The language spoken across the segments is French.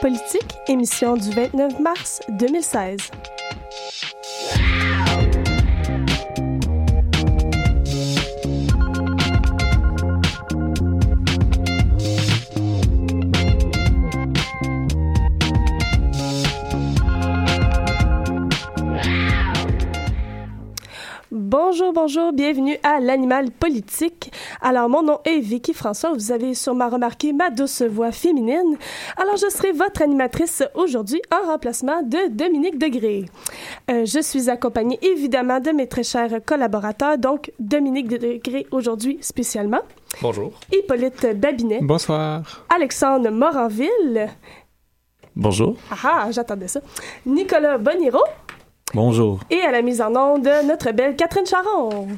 Politique, émission du 29 mars 2016. Bonjour, bienvenue à l'animal politique. Alors, mon nom est Vicky François. Vous avez sûrement remarqué ma douce voix féminine. Alors, je serai votre animatrice aujourd'hui en remplacement de Dominique Degré. Euh, je suis accompagnée évidemment de mes très chers collaborateurs, donc Dominique Degré aujourd'hui spécialement. Bonjour. Hippolyte Babinet. Bonsoir. Alexandre Moranville. Bonjour. Ah, ah j'attendais ça. Nicolas Boniro. Bonjour. Et à la mise en onde, notre belle Catherine Charon.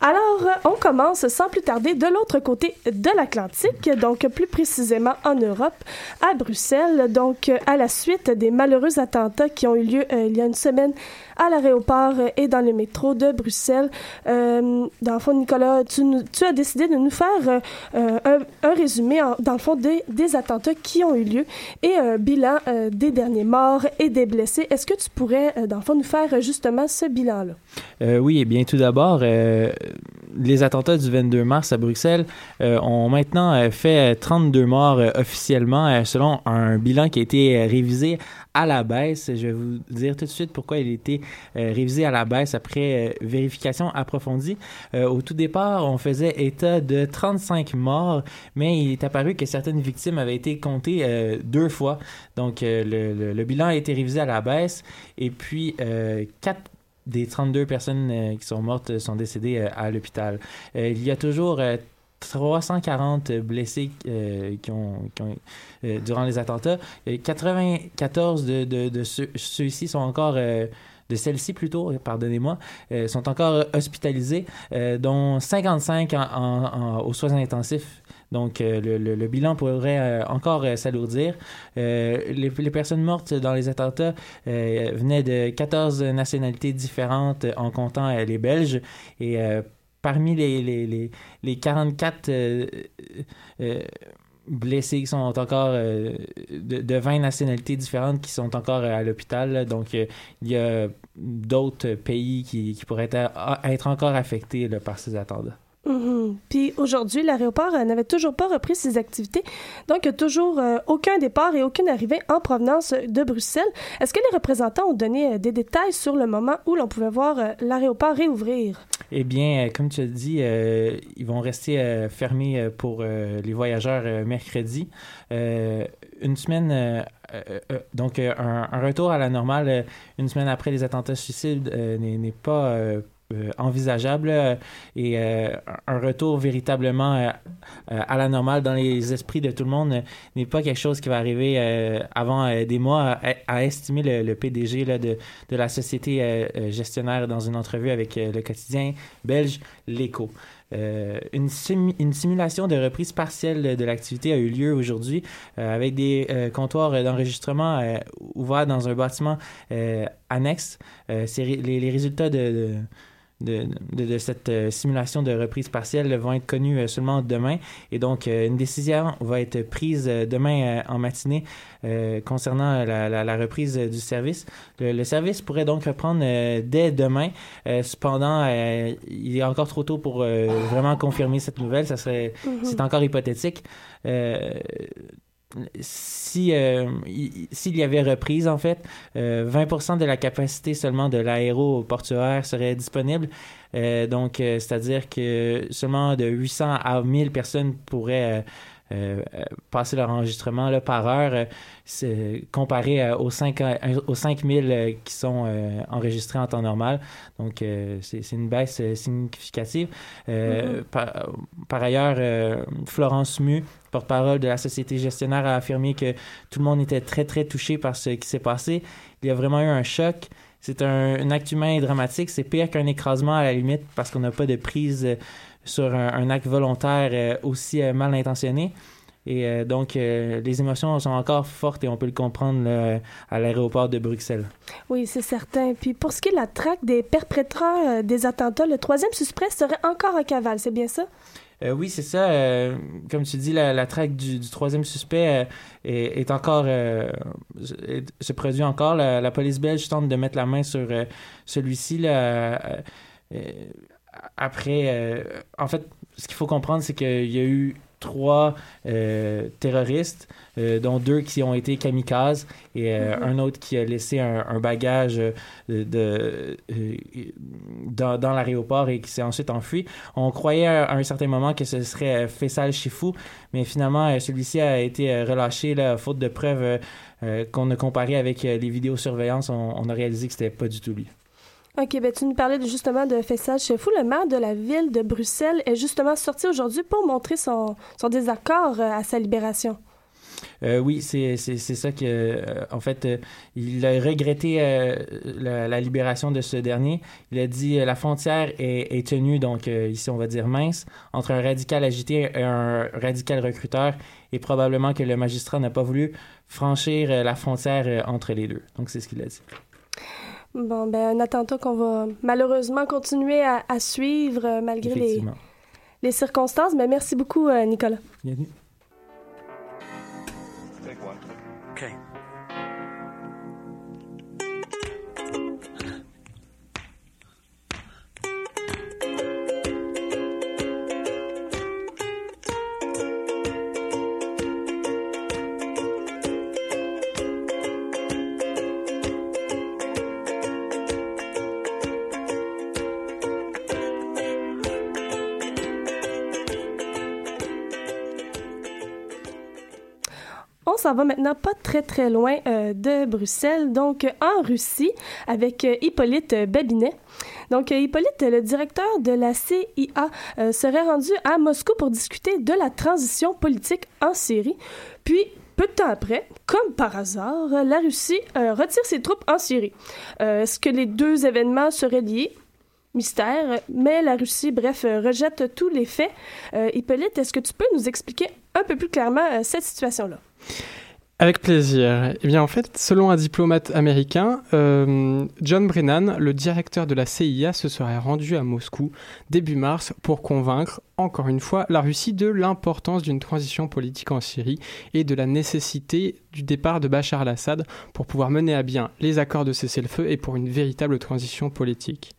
Alors, on commence sans plus tarder de l'autre côté de l'Atlantique, donc plus précisément en Europe, à Bruxelles, donc à la suite des malheureux attentats qui ont eu lieu euh, il y a une semaine à l'aéroport et dans le métro de Bruxelles. Euh, dans le fond, Nicolas, tu, as décidé de nous faire euh, un, résumé, dans le fond, des, attentats qui ont eu lieu et un bilan euh, des derniers morts et des blessés. Est-ce que tu pourrais, dans le fond, nous faire justement ce bilan-là? Oui, eh bien, tout d'abord, les attentats du 22 mars à Bruxelles ont maintenant fait 32 morts officiellement, selon un bilan qui a été révisé à la baisse. Je vais vous dire tout de suite pourquoi il a été euh, révisé à la baisse après euh, vérification approfondie. Euh, au tout départ, on faisait état de 35 morts, mais il est apparu que certaines victimes avaient été comptées deux fois. Donc, le, le- le bilan a été révisé à la baisse. Et puis, quatre des 32 personnes qui sont mortes sont décédées à l'hôpital. Il y a toujours 340 blessés euh, qui ont, euh, durant les attentats. Euh, 94 de, de, de ceux, ceux-ci sont encore... euh, de celles-ci plutôt, pardonnez-moi, sont encore hospitalisés, dont 55 en, en- en- aux soins intensifs. Donc, le, bilan pourrait encore s'alourdir. Les, personnes mortes dans les attentats venaient de 14 nationalités différentes en comptant les Belges. Et parmi les, les, les, les 44 euh, euh, blessés qui sont encore euh, de, de 20 nationalités différentes qui sont encore euh, à l'hôpital. Donc, euh, il y a d'autres pays qui, qui pourraient être, encore affectés par ces Mhm. Puis aujourd'hui, l'aéroport euh, n'avait toujours pas repris ses activités. Donc, il n'y a toujours euh, aucun départ et aucune arrivée en provenance de Bruxelles. Est-ce que les représentants ont donné euh, des détails sur le moment où l'on pouvait voir l'aéroport réouvrir? Eh bien, comme tu as dit, ils vont rester fermés pour les voyageurs mercredi. Une semaine, donc un, un retour à la normale une semaine après les attentats suicides n'est pas euh, envisageable euh, et euh, un retour véritablement à la normale dans les esprits de tout le monde n'est pas quelque chose qui va arriver avant des mois, à, à estimer le, PDG de, de la société gestionnaire dans une entrevue avec le quotidien belge L'Écho. Euh, une, simu- une simulation de reprise partielle de, l'activité a eu lieu aujourd'hui avec des comptoirs d'enregistrement ouverts dans un bâtiment annexe. Les, résultats de- de, de, cette euh, simulation de reprise partielle vont être connues euh, seulement demain. Et donc, euh, une décision va être prise demain en matinée concernant la, la, la, reprise du service. Le, service pourrait donc reprendre dès demain. cependant, il est encore trop tôt pour vraiment confirmer cette nouvelle. Ça serait, mm-hmm. c'est encore hypothétique si euh, s'il y avait reprise en fait, 20% euh, de la capacité seulement de l'aéroportuaire serait disponible. Euh, donc c'est-à-dire que seulement de 800 à 1000 personnes pourraient passer leur enregistrement là, par heure, euh, comparé aux, 5, aux 5000 qui sont enregistrés en temps normal. Donc, c'est une baisse significative. Mm-hmm. par, ailleurs, Florence Mu, porte-parole de la société gestionnaire, a affirmé que tout le monde était très, très touché par ce qui s'est passé. Il y a vraiment eu un choc. C'est un, un, acte humain dramatique. C'est pire qu'un écrasement à la limite parce qu'on n'a pas de prise sur un, acte volontaire euh, aussi euh, mal intentionné. Et euh, donc, les émotions sont encore fortes et on peut le comprendre à l'aéroport de Bruxelles. Oui, c'est certain. Puis pour ce qui est de la traque des perpétrateurs des attentats, le troisième suspect serait encore en cavale, c'est bien ça? oui, c'est ça. comme tu dis, la, traque du, troisième suspect est, encore se produit encore. La, la, police belge tente de mettre la main sur celui-ci après, euh, en fait, ce qu'il faut comprendre, c'est qu'il y a eu trois euh, terroristes, euh, dont deux qui ont été kamikazes et mm-hmm. un autre qui a laissé un, bagage de, dans, dans l'aéroport et qui s'est ensuite enfui. On croyait à, un certain moment que ce serait Faisal Chifou, mais finalement, celui-ci a été relâché, là, faute de preuves qu'on a comparé avec les vidéosurveillances. On, on a réalisé que c'était pas du tout lui. OK, ben tu nous parlais justement de Faisal Chefou. Le maire de la ville de Bruxelles est justement sorti aujourd'hui pour montrer son, son désaccord euh, à sa libération. Euh, oui, c'est ça que, euh, en fait, il a regretté la, libération de ce dernier. Il a dit la frontière est, est tenue, donc ici on va dire mince, entre un radical agité et un radical recruteur, et probablement que le magistrat n'a pas voulu franchir la frontière entre les deux. Donc c'est ce qu'il a dit. Bon, ben, un attentat qu'on va malheureusement continuer à, suivre euh, malgré les, les, circonstances. Mais merci beaucoup, euh, Nicolas. Bienvenue. Ça va maintenant pas très très loin euh, de Bruxelles, donc en Russie, avec euh, Hippolyte Babinet. Donc, euh, Hippolyte, le directeur de la CIA, serait rendu à Moscou pour discuter de la transition politique en Syrie. Puis, peu de temps après, comme par hasard, la Russie retire ses troupes en Syrie. Est-ce que les deux événements seraient liés? Mystère, mais la Russie, bref, rejette tous les faits. Hippolyte, est-ce que tu peux nous expliquer un peu plus clairement cette situation-là? Avec plaisir. Eh bien, en fait, selon un diplomate américain, euh, John Brennan, le directeur de la CIA, se serait rendu à Moscou début mars pour convaincre, encore une fois, la Russie de l'importance d'une transition politique en Syrie et de la nécessité du départ de Bachar al-Assad pour pouvoir mener à bien les accords de cessez-le-feu et pour une véritable transition politique.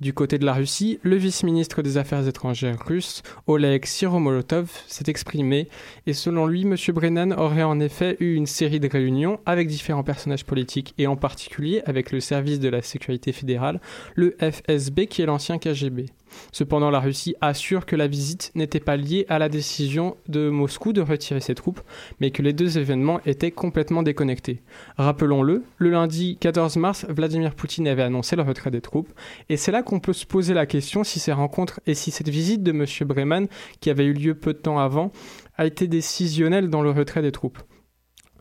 Du côté de la Russie, le vice-ministre des Affaires étrangères russe, Oleg Siromolotov, s'est exprimé et selon lui, M. Brennan aurait en effet eu une série de réunions avec différents personnages politiques et en particulier avec le service de la sécurité fédérale, le FSB qui est l'ancien KGB. Cependant, la Russie assure que la visite n'était pas liée à la décision de Moscou de retirer ses troupes, mais que les deux événements étaient complètement déconnectés. Rappelons-le, le lundi 14 mars, Vladimir Poutine avait annoncé le retrait des troupes, et c'est là qu'on peut se poser la question si ces rencontres et si cette visite de M. Bremen, qui avait eu lieu peu de temps avant, a été décisionnelle dans le retrait des troupes.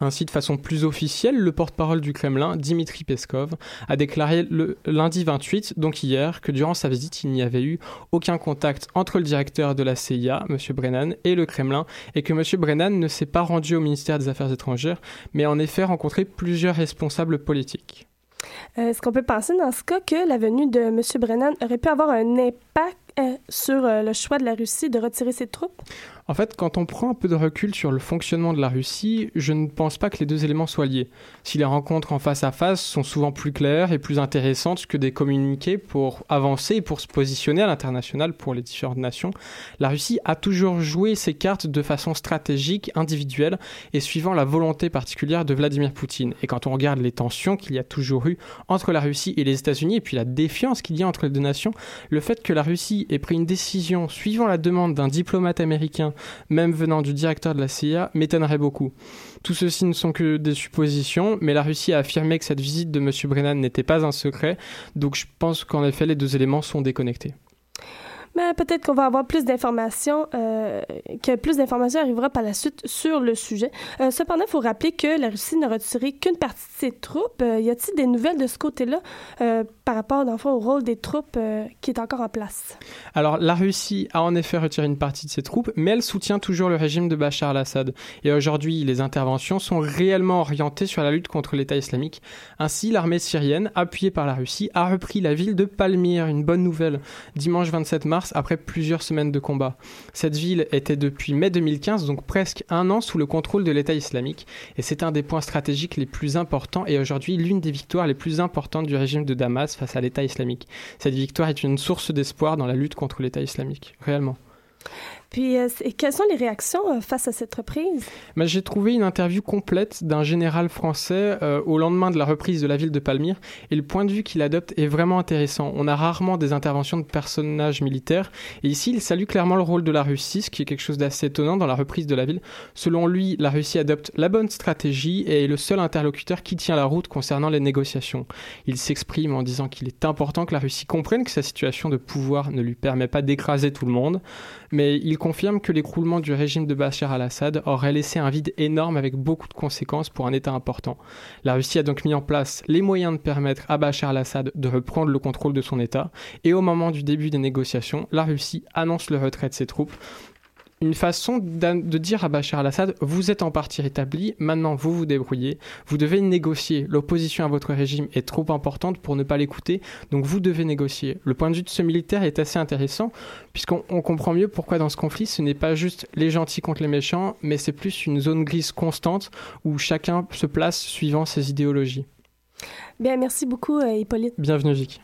Ainsi, de façon plus officielle, le porte-parole du Kremlin, Dimitri Peskov, a déclaré le lundi 28, donc hier, que durant sa visite, il n'y avait eu aucun contact entre le directeur de la CIA, M. Brennan, et le Kremlin, et que M. Brennan ne s'est pas rendu au ministère des Affaires étrangères, mais en effet rencontré plusieurs responsables politiques. Est-ce qu'on peut penser dans ce cas que la venue de M. Brennan aurait pu avoir un impact euh, sur euh, le choix de la Russie de retirer ses troupes? En fait, quand on prend un peu de recul sur le fonctionnement de la Russie, je ne pense pas que les deux éléments soient liés. Si les rencontres en face à face sont souvent plus claires et plus intéressantes que des communiqués pour avancer et pour se positionner à l'international pour les différentes nations, la Russie a toujours joué ses cartes de façon stratégique, individuelle et suivant la volonté particulière de Vladimir Poutine. Et quand on regarde les tensions qu'il y a toujours eu entre la Russie et les États-Unis et puis la défiance qu'il y a entre les deux nations, le fait que la Russie ait pris une décision suivant la demande d'un diplomate américain même venant du directeur de la CIA, m'étonnerait beaucoup. Tout ceci ne sont que des suppositions, mais la Russie a affirmé que cette visite de M. Brennan n'était pas un secret, donc je pense qu'en effet les deux éléments sont déconnectés. Peut-être qu'on va avoir plus d'informations, euh, que plus d'informations arrivera par la suite sur le sujet. Euh, cependant, il faut rappeler que la Russie n'a retiré qu'une partie de ses troupes. Euh, y a-t-il des nouvelles de ce côté-là par rapport, dans au rôle des troupes qui est encore en place? Alors, la Russie a en effet retiré une partie de ses troupes, mais elle soutient toujours le régime de Bachar al-Assad. Et aujourd'hui, les interventions sont réellement orientées sur la lutte contre l'État islamique. Ainsi, l'armée syrienne, appuyée par la Russie, a repris la ville de Palmyre, une bonne nouvelle, dimanche 27 mars après plusieurs semaines de combat. Cette ville était depuis mai 2015, donc presque un an, sous le contrôle de l'État islamique, et c'est un des points stratégiques les plus importants et aujourd'hui l'une des victoires les plus importantes du régime de Damas face à l'État islamique. Cette victoire est une source d'espoir dans la lutte contre l'État islamique, réellement. Puis, euh, quelles sont les réactions euh, face à cette reprise? Mais j'ai trouvé une interview complète d'un général français euh, au lendemain de la reprise de la ville de Palmyre et le point de vue qu'il adopte est vraiment intéressant. On a rarement des interventions de personnages militaires et ici il salue clairement le rôle de la Russie, ce qui est quelque chose d'assez étonnant dans la reprise de la ville. Selon lui, la Russie adopte la bonne stratégie et est le seul interlocuteur qui tient la route concernant les négociations. Il s'exprime en disant qu'il est important que la Russie comprenne que sa situation de pouvoir ne lui permet pas d'écraser tout le monde, mais il confirme que l'écroulement du régime de Bachar al-Assad aurait laissé un vide énorme avec beaucoup de conséquences pour un État important. La Russie a donc mis en place les moyens de permettre à Bachar al-Assad de reprendre le contrôle de son État, et au moment du début des négociations, la Russie annonce le retrait de ses troupes une façon de dire à Bachar al-Assad, vous êtes en partie rétabli, maintenant vous vous débrouillez, vous devez négocier, l'opposition à votre régime est trop importante pour ne pas l'écouter, donc vous devez négocier. Le point de vue de ce militaire est assez intéressant, puisqu'on comprend mieux pourquoi dans ce conflit, ce n'est pas juste les gentils contre les méchants, mais c'est plus une zone grise constante où chacun se place suivant ses idéologies. Bien, merci beaucoup, euh, Hippolyte. Bienvenue, Vic.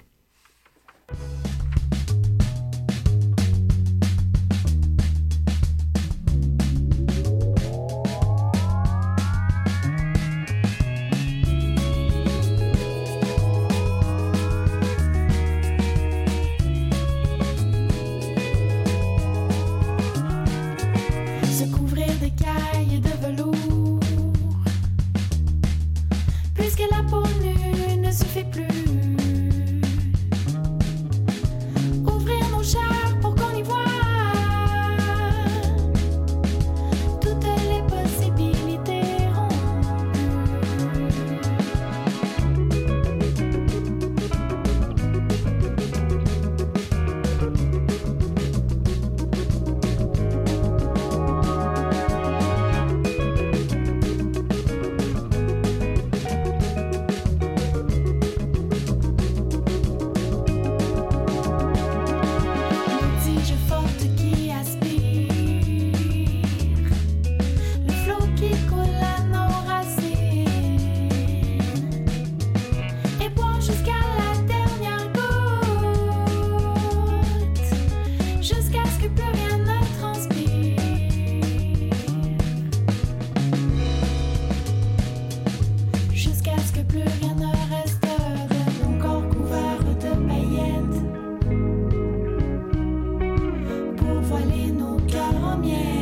Yeah.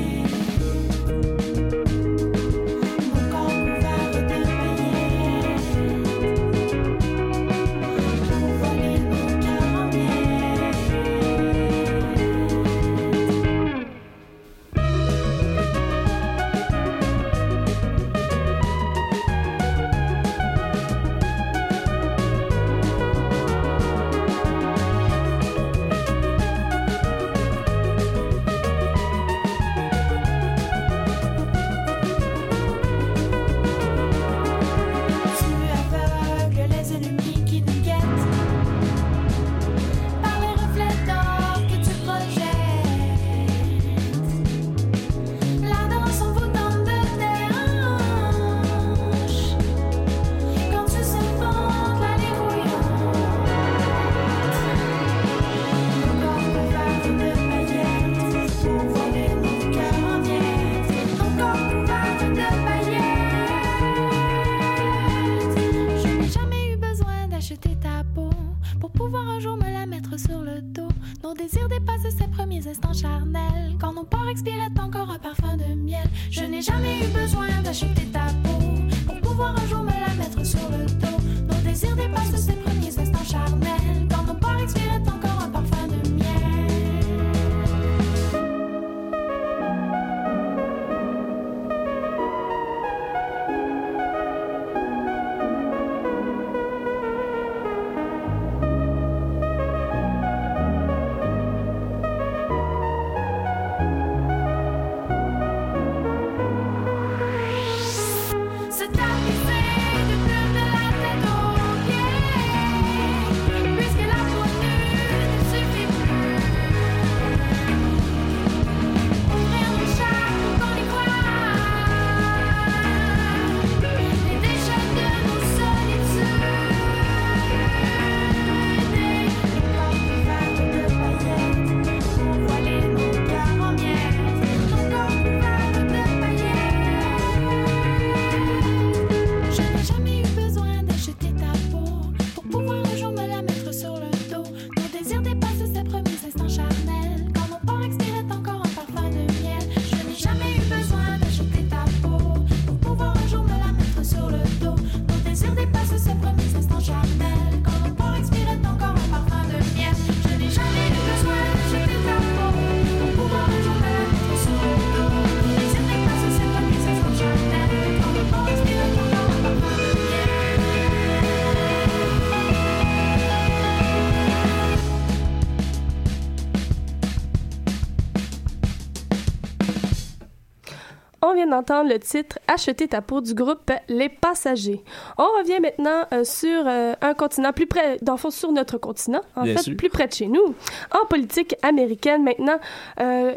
Vient d'entendre le titre Acheter ta peau du groupe Les Passagers. On revient maintenant euh, sur euh, un continent plus près, dans fond, sur notre continent, en Bien fait, sûr. plus près de chez nous, en politique américaine maintenant, euh,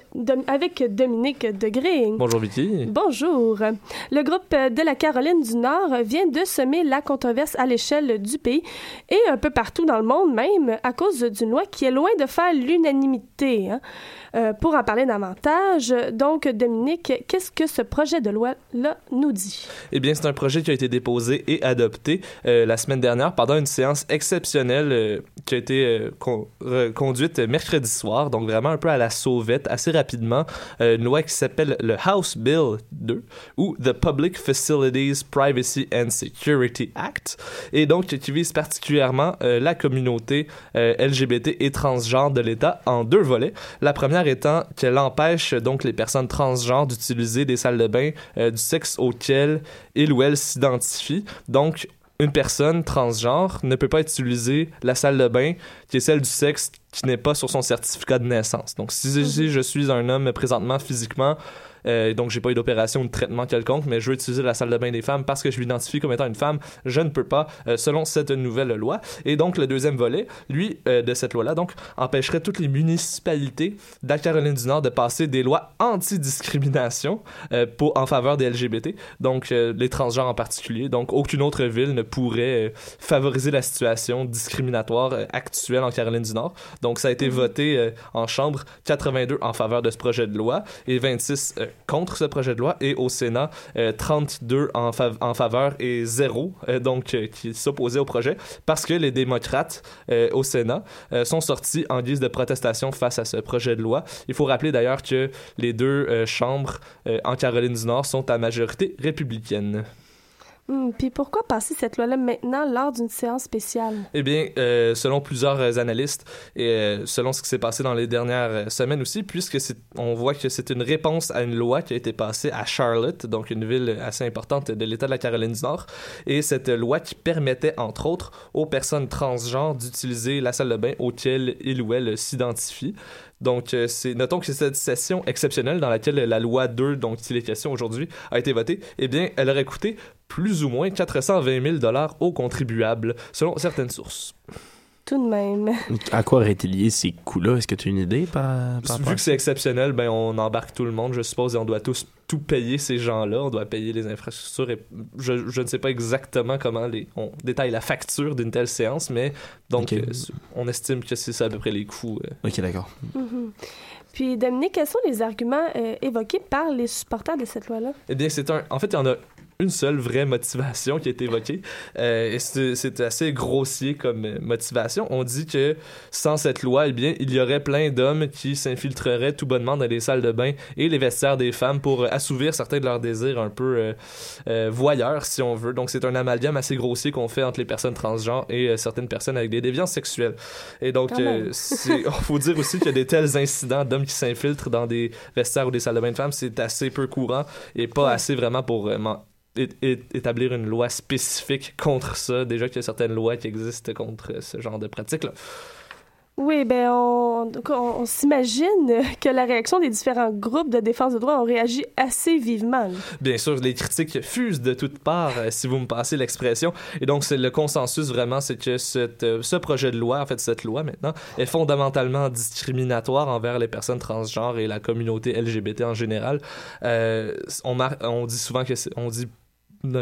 avec Dominique Degré. Bonjour Vicky. Bonjour. Le groupe de la Caroline du Nord vient de semer la controverse à l'échelle du pays et un peu partout dans le monde même à cause d'une loi qui est loin de faire l'unanimité. hein. Euh, pour en parler davantage, donc Dominique, qu'est-ce que ce projet de loi-là nous dit? Eh bien, c'est un projet qui a été déposé et adopté euh, la semaine dernière pendant une séance exceptionnelle euh, qui a été conduite mercredi soir, donc vraiment un peu à la sauvette, assez rapidement. Une loi qui s'appelle le House Bill 2 ou The Public Facilities Privacy and Security Act, et donc qui vise particulièrement la communauté LGBT et transgenre de l'État en deux volets. La première étant qu'elle empêche donc les personnes transgenres d'utiliser des salles de bain euh, du sexe auquel il ou elle s'identifie. Donc, une personne transgenre ne peut pas utiliser la salle de bain qui est celle du sexe qui n'est pas sur son certificat de naissance. Donc, si, si je suis un homme présentement physiquement, euh, donc j'ai pas eu d'opération ou de traitement quelconque, mais je veux utiliser la salle de bain des femmes parce que je m'identifie comme étant une femme, je ne peux pas, euh, selon cette nouvelle loi. Et donc, le deuxième volet, lui, euh, de cette loi-là, donc, empêcherait toutes les municipalités de la Caroline du Nord de passer des lois anti-discrimination euh, pour, en faveur des LGBT, donc les transgenres en particulier. Donc, aucune autre ville ne pourrait favoriser la situation discriminatoire actuelle en Caroline du Nord. Donc, ça a été voté euh, en Chambre 82 en faveur de ce projet de loi et 26 euh, contre ce projet de loi et au Sénat euh, 32 en, fav- en faveur et 0 euh, donc euh, qui s'opposaient au projet parce que les démocrates euh, au Sénat euh, sont sortis en guise de protestation face à ce projet de loi. Il faut rappeler d'ailleurs que les deux euh, chambres euh, en Caroline du Nord sont à majorité républicaine. Hmm, Puis pourquoi passer cette loi-là maintenant lors d'une séance spéciale? Eh bien, euh, selon plusieurs euh, analystes et euh, selon ce qui s'est passé dans les dernières semaines aussi, puisque on voit que c'est une réponse à une loi qui a été passée à Charlotte, donc une ville assez importante de l'État de la Caroline du Nord, et cette loi qui permettait, entre autres, aux personnes transgenres d'utiliser la salle de bain auquel il ou elle s'identifie. Donc, euh, notons que c'est cette session exceptionnelle dans laquelle la loi 2, dont il est question aujourd'hui, a été votée. Eh bien, elle aurait coûté plus ou moins 420 000 dollars aux contribuables, selon certaines sources. Tout de même. À quoi auraient été liés ces coûts-là? Est-ce que tu as une idée par, par rapport Vu que c'est exceptionnel, ben on embarque tout le monde, je suppose, et on doit tous tout payer ces gens-là. On doit payer les infrastructures. Et je, je ne sais pas exactement comment les, on détaille la facture d'une telle séance, mais donc euh, on estime que c'est ça à peu près les coûts. euh. Ok, d'accord. Mhm. Puis, Dominique, quels sont les arguments euh, évoqués par les supporters de cette loi-là? Eh bien, c'est un. En fait, il y en a une seule vraie motivation qui est évoquée. Euh, et c'est assez grossier comme euh, motivation. On dit que sans cette loi, eh bien, il y aurait plein d'hommes qui s'infiltreraient tout bonnement dans les salles de bain et les vestiaires des femmes pour euh, assouvir certains de leurs désirs un peu euh, euh, voyeurs, si on veut. Donc, c'est un amalgame assez grossier qu'on fait entre les personnes transgenres et certaines personnes avec des déviances sexuelles. Et donc, euh, il faut dire aussi qu'il y a des tels incidents d'hommes qui s'infiltrent dans des vestiaires ou des salles de bain de femmes, c'est assez peu courant et pas assez vraiment pour vraiment établir une loi spécifique contre ça. Déjà qu'il y a certaines lois qui existent contre ce genre de pratiques-là. Oui, ben on, on, on s'imagine que la réaction des différents groupes de défense de droits ont réagi assez vivement. là. Bien sûr, les critiques fusent de toutes parts, euh, si vous me passez l'expression. Et donc, c'est le consensus vraiment, c'est que cette, euh, ce projet de loi, en fait, cette loi maintenant, est fondamentalement discriminatoire envers les personnes transgenres et la communauté LGBT en général. Euh, on, on dit souvent que on dit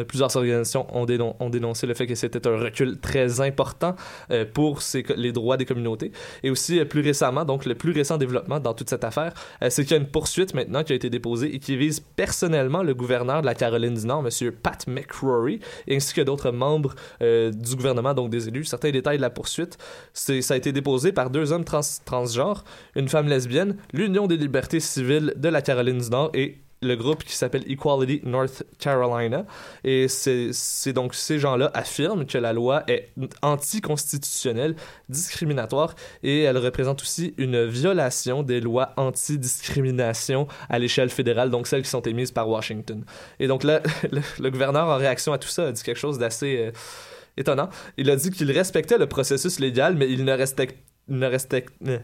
plusieurs organisations ont, dénon- ont dénoncé le fait que c'était un recul très important euh, pour les droits des communautés. Et aussi, euh, plus récemment, donc le plus récent développement dans toute cette affaire, euh, c'est qu'il y a une poursuite maintenant qui a été déposée et qui vise personnellement le gouverneur de la Caroline du Nord, M. Pat McCrory, ainsi que d'autres membres euh, du gouvernement, donc des élus. Certains détails de la poursuite, ça a été déposé par deux hommes trans- transgenres, une femme lesbienne, l'Union des libertés civiles de la Caroline du Nord et le groupe qui s'appelle Equality North Carolina. Et c'est donc ces gens-là affirment que la loi est anticonstitutionnelle, discriminatoire, et elle représente aussi une violation des lois anti-discrimination à l'échelle fédérale, donc celles qui sont émises par Washington. Et donc là, le, gouverneur, en réaction à tout ça, a dit quelque chose d'assez euh, étonnant. Il a dit qu'il respectait le processus légal, mais il ne respecte ne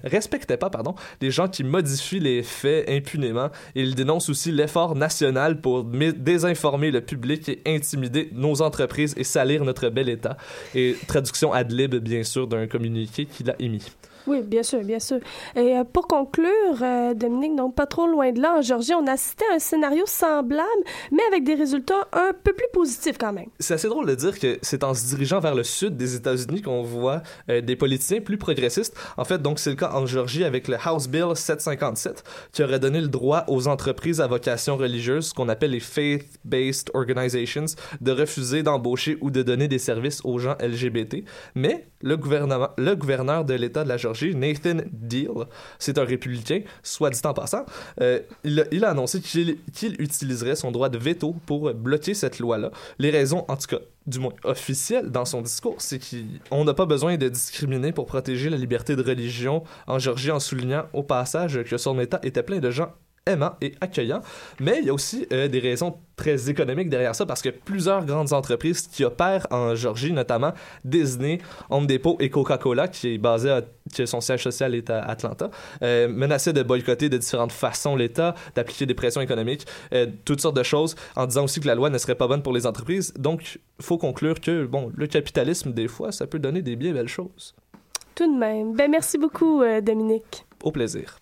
respectait pas pardon, les gens qui modifient les faits impunément. Il dénonce aussi l'effort national pour désinformer le public et intimider nos entreprises et salir notre bel État. Et traduction ad lib, bien sûr, d'un communiqué qu'il a émis. Oui, bien sûr, bien sûr. Et euh, pour conclure, euh, Dominique, donc pas trop loin de là, en Georgie, on a assisté à un scénario semblable, mais avec des résultats un peu plus positifs quand même. C'est assez drôle de dire que c'est en se dirigeant vers le sud des États-Unis qu'on voit euh, des politiciens plus progressistes. En fait, donc c'est le cas en Georgie avec le House Bill 757 qui aurait donné le droit aux entreprises à vocation religieuse, ce qu'on appelle les faith-based organizations, de refuser d'embaucher ou de donner des services aux gens LGBT. Mais le gouvernement, le gouverneur de l'État de la Georgie, Nathan Deal, c'est un républicain, soit dit en passant, euh, il, a, annoncé qu'il utiliserait son droit de veto pour bloquer cette loi-là. Les raisons, en tout cas, du moins officielles dans son discours, c'est qu'on n'a pas besoin de discriminer pour protéger la liberté de religion en Georgie en soulignant au passage que son État était plein de gens aimants et accueillants. Mais il y a aussi euh, des raisons très économiques derrière ça parce que plusieurs grandes entreprises qui opèrent en Georgie, notamment Disney, Home Depot et Coca-Cola, qui est basé à, que son siège social est à Atlanta, euh, menaçaient de boycotter de différentes façons l'État, d'appliquer des pressions économiques, euh, toutes sortes de choses, en disant aussi que la loi ne serait pas bonne pour les entreprises. Donc, il faut conclure que bon, le capitalisme, des fois, ça peut donner des bien belles choses. Tout de même. Ben, merci beaucoup, euh, Dominique. Au plaisir.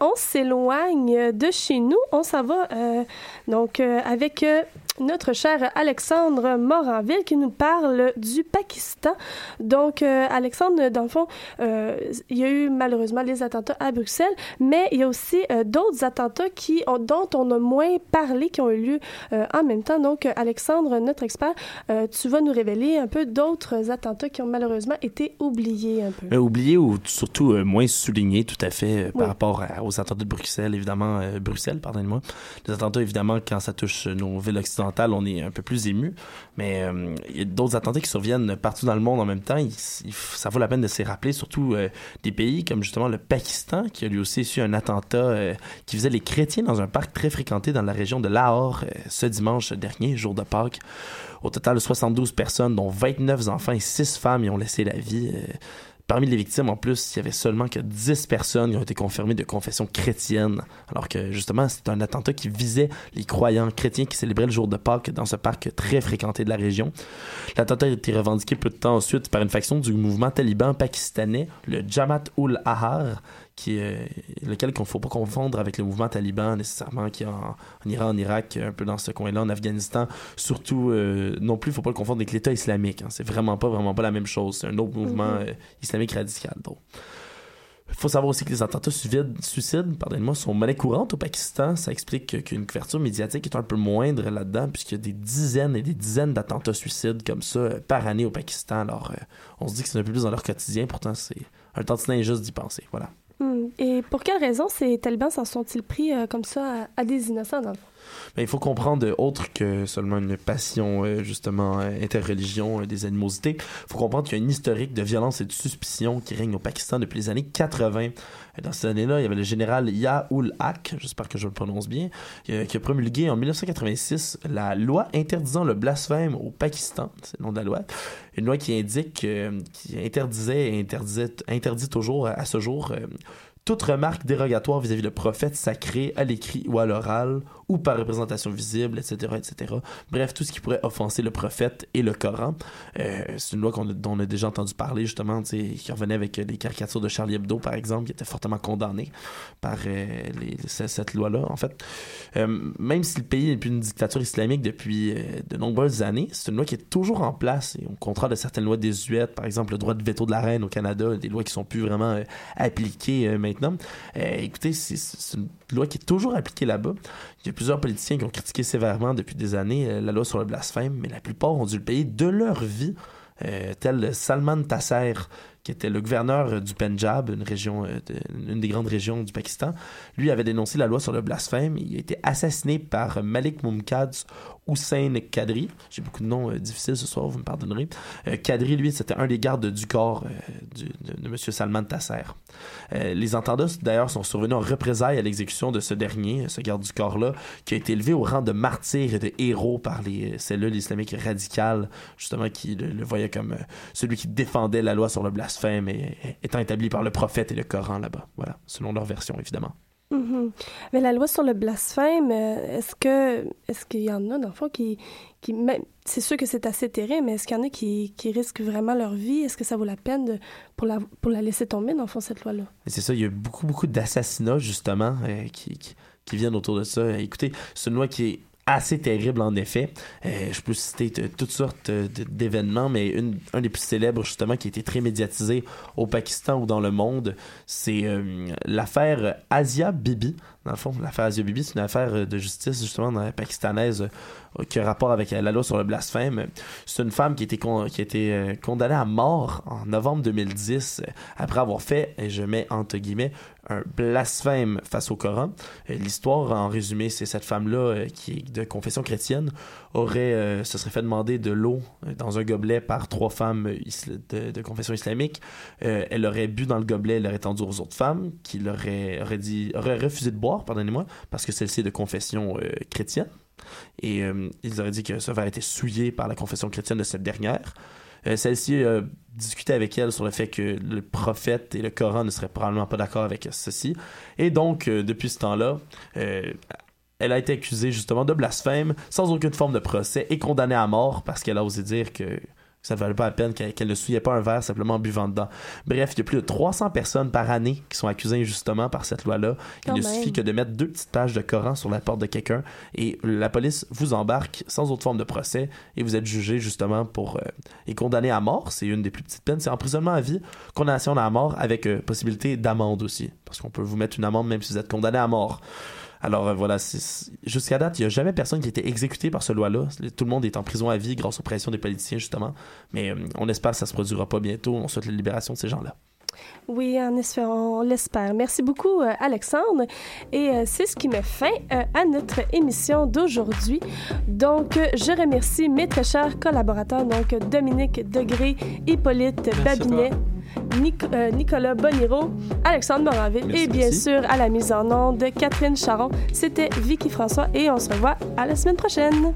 On s'éloigne de chez nous. On s'en va euh, donc euh, avec euh, notre cher Alexandre Moranville qui nous parle du Pakistan. Donc, euh, Alexandre, dans le fond, euh, il y a eu malheureusement les attentats à Bruxelles, mais il y a aussi euh, d'autres attentats qui ont, dont on a moins parlé, qui ont eu lieu en même temps. Donc, Alexandre, notre expert, tu vas nous révéler un peu d'autres attentats qui ont malheureusement été oubliés un peu. Euh, oublié ou surtout moins souligné tout à fait par Oui. rapport à- aux attentats de Bruxelles, évidemment. Bruxelles, pardonnez-moi. Les attentats, évidemment, quand ça touche nos villes occidentales, on est un peu plus ému. Mais euh, il y a d'autres attentats qui surviennent partout dans le monde en même temps. Ça vaut la peine de s'y rappeler, surtout euh, des pays comme justement le Pakistan, qui a lui aussi su un attentat euh, qui visait les chrétiens dans un parc très fréquenté dans la région de Lahore ce dimanche dernier, jour de Pâques. Au total, 72 personnes, dont 29 enfants et 6 femmes, y ont laissé la vie. Parmi les victimes, en plus, il y avait seulement que 10 personnes qui ont été confirmées de confession chrétienne, alors que justement, c'est un attentat qui visait les croyants chrétiens qui célébraient le jour de Pâques dans ce parc très fréquenté de la région. L'attentat a été revendiqué peu de temps ensuite par une faction du mouvement taliban pakistanais, le Jamaat ul Ahrar, qui est lequel qu'on faut pas confondre avec le mouvement taliban nécessairement qui est en, en Iran, en Irak, un peu dans ce coin-là, en Afghanistan. Surtout, euh, non plus, il faut pas le confondre avec l'État islamique. hein. C'est vraiment pas, vraiment pas la même chose. C'est un autre mouvement euh, islamique radical. Donc, il faut savoir aussi que les attentats suicides, pardonnez-moi, sont monnaie courante au Pakistan. Ça explique que- qu'une couverture médiatique est un peu moindre là-dedans, puisqu'il y a des dizaines et des dizaines d'attentats suicides comme ça euh, par année au Pakistan. Alors, on se dit que c'est un peu plus dans leur quotidien, pourtant c'est un tantinet injuste d'y penser. Voilà. Et pour quelle raison ces talibans s'en sont-ils pris euh, comme ça à, à des innocents, dans le fond? Il faut comprendre, euh, autre que seulement une passion, euh, justement, euh, interreligion, des animosités, il faut comprendre qu'il y a une historique de violence et de suspicion qui règne au Pakistan depuis les années 80. Et Dans ces années-là, il y avait le général Yaoul Haq, j'espère que je le prononce bien, qui a promulgué en 1986 la loi interdisant le blasphème au Pakistan, c'est le nom de la loi. Une loi qui indique, qui interdisait et interdit toujours à ce jour toute remarque dérogatoire vis-à-vis le prophète sacré à l'écrit ou à l'oral ou par représentation visible, etc., etc. Bref, tout ce qui pourrait offenser le prophète et le Coran. Euh, c'est une loi qu'on a- dont on a déjà entendu parler, justement, qui revenait avec les caricatures de Charlie Hebdo, par exemple, qui étaient fortement condamnées par euh, cette loi-là, en fait. Euh, même si le pays n'est plus une dictature islamique depuis de nombreuses années, c'est une loi qui est toujours en place, et au contraire de certaines lois désuètes, par exemple le droit de veto de la reine au Canada, des lois qui sont plus vraiment appliquées maintenant. Écoutez, c'est- c'est une loi qui est toujours appliquée là-bas. Il y a plusieurs politiciens qui ont critiqué sévèrement depuis des années euh, la loi sur le blasphème, mais la plupart ont dû le payer de leur vie, euh, tel Salman Taseer, qui était le gouverneur euh, du Punjab, une région, une des grandes régions du Pakistan. Lui avait dénoncé la loi sur le blasphème. Il a été assassiné par Malik Mumtaz Hussein Kadri. J'ai beaucoup de noms euh, difficiles ce soir, vous me pardonnerez. Euh, Kadri, lui, c'était un des gardes du corps euh, de, M. Salman Tasser. Les entendants, d'ailleurs, sont survenus en représailles à l'exécution de ce dernier, ce garde du corps-là, qui a été élevé au rang de martyr et de héros par les cellules islamiques radicales, justement, qui le, voyaient comme celui qui défendait la loi sur le blasphème et étant établi par le prophète et le Coran là-bas. Voilà, selon leur version, évidemment. Mhm. Mais la loi sur le blasphème, euh, est-ce que est-ce qu'il y en a dans le fond qui c'est sûr que c'est assez terrible, mais est-ce qu'il y en a qui, qui risquent vraiment leur vie? Est-ce que ça vaut la peine de, pour la pour la laisser tomber dans le fond cette loi là Et c'est ça, il y a beaucoup, beaucoup d'assassinats, justement, euh, qui, qui, qui viennent autour de ça. Écoutez, c'est une loi qui est assez terrible, en effet. Euh, je peux citer toutes sortes euh, d'événements, mais un des plus célèbres, justement, qui a été très médiatisé au Pakistan ou dans le monde, c'est euh, l'affaire Asia Bibi. Dans le fond, l'affaire Asia Bibi, c'est une affaire euh, de justice, justement, pakistanaise, euh, qui a rapport avec euh, la loi sur le blasphème. C'est une femme qui a qui a été condamnée à mort en novembre 2010 euh, après avoir fait, et je mets entre guillemets, un blasphème face au Coran. L'histoire, en résumé, c'est cette femme-là qui est de confession chrétienne aurait, euh, se serait fait demander de l'eau euh, dans un gobelet par trois femmes euh, de, confession islamique. Euh, elle aurait bu dans le gobelet, elle l'aurait tendu aux autres femmes, qui l'auraient aurait dit, aurait refusé de boire, pardonnez-moi, parce que celle-ci est de confession chrétienne. Et ils auraient dit que ce verre était souillé par la confession chrétienne de cette dernière. Celle-ci discuté avec elle sur le fait que le prophète et le Coran ne seraient probablement pas d'accord avec ceci. Et donc, depuis ce temps-là, elle a été accusée justement de blasphème sans aucune forme de procès et condamnée à mort parce qu'elle a osé dire que ça ne valait pas la peine qu'elle ne souillait pas un verre simplement en buvant dedans. Bref, il y a plus de 300 personnes par année qui sont accusées injustement par cette loi-là. Il Quand ne même. suffit que de mettre deux petites pages de Coran sur la porte de quelqu'un et la police vous embarque sans autre forme de procès et vous êtes jugé justement pour euh, et condamné à mort. C'est une des plus petites peines, c'est emprisonnement à vie, condamnation à mort avec euh, possibilité d'amende aussi, parce qu'on peut vous mettre une amende même si vous êtes condamné à mort. Alors euh, voilà, jusqu'à date, il n'y a jamais personne qui a été exécuté par ce loi-là. Tout le monde est en prison à vie grâce aux pressions des politiciens justement. Mais euh, on espère que ça se produira pas bientôt. On souhaite la libération de ces gens-là. Oui, en espérant, on l'espère. Merci beaucoup, euh, Alexandre. Et euh, c'est ce qui met fin euh, à notre émission d'aujourd'hui. Donc, euh, je remercie mes très chers collaborateurs, donc Dominique Degré, Hippolyte Merci à Babinet, Nic- euh, Nicolas Boniro, Alexandre Moraville Merci, et bien merci. sûr à la mise en onde de Catherine Charon. C'était Vicky François et on se revoit à la semaine prochaine.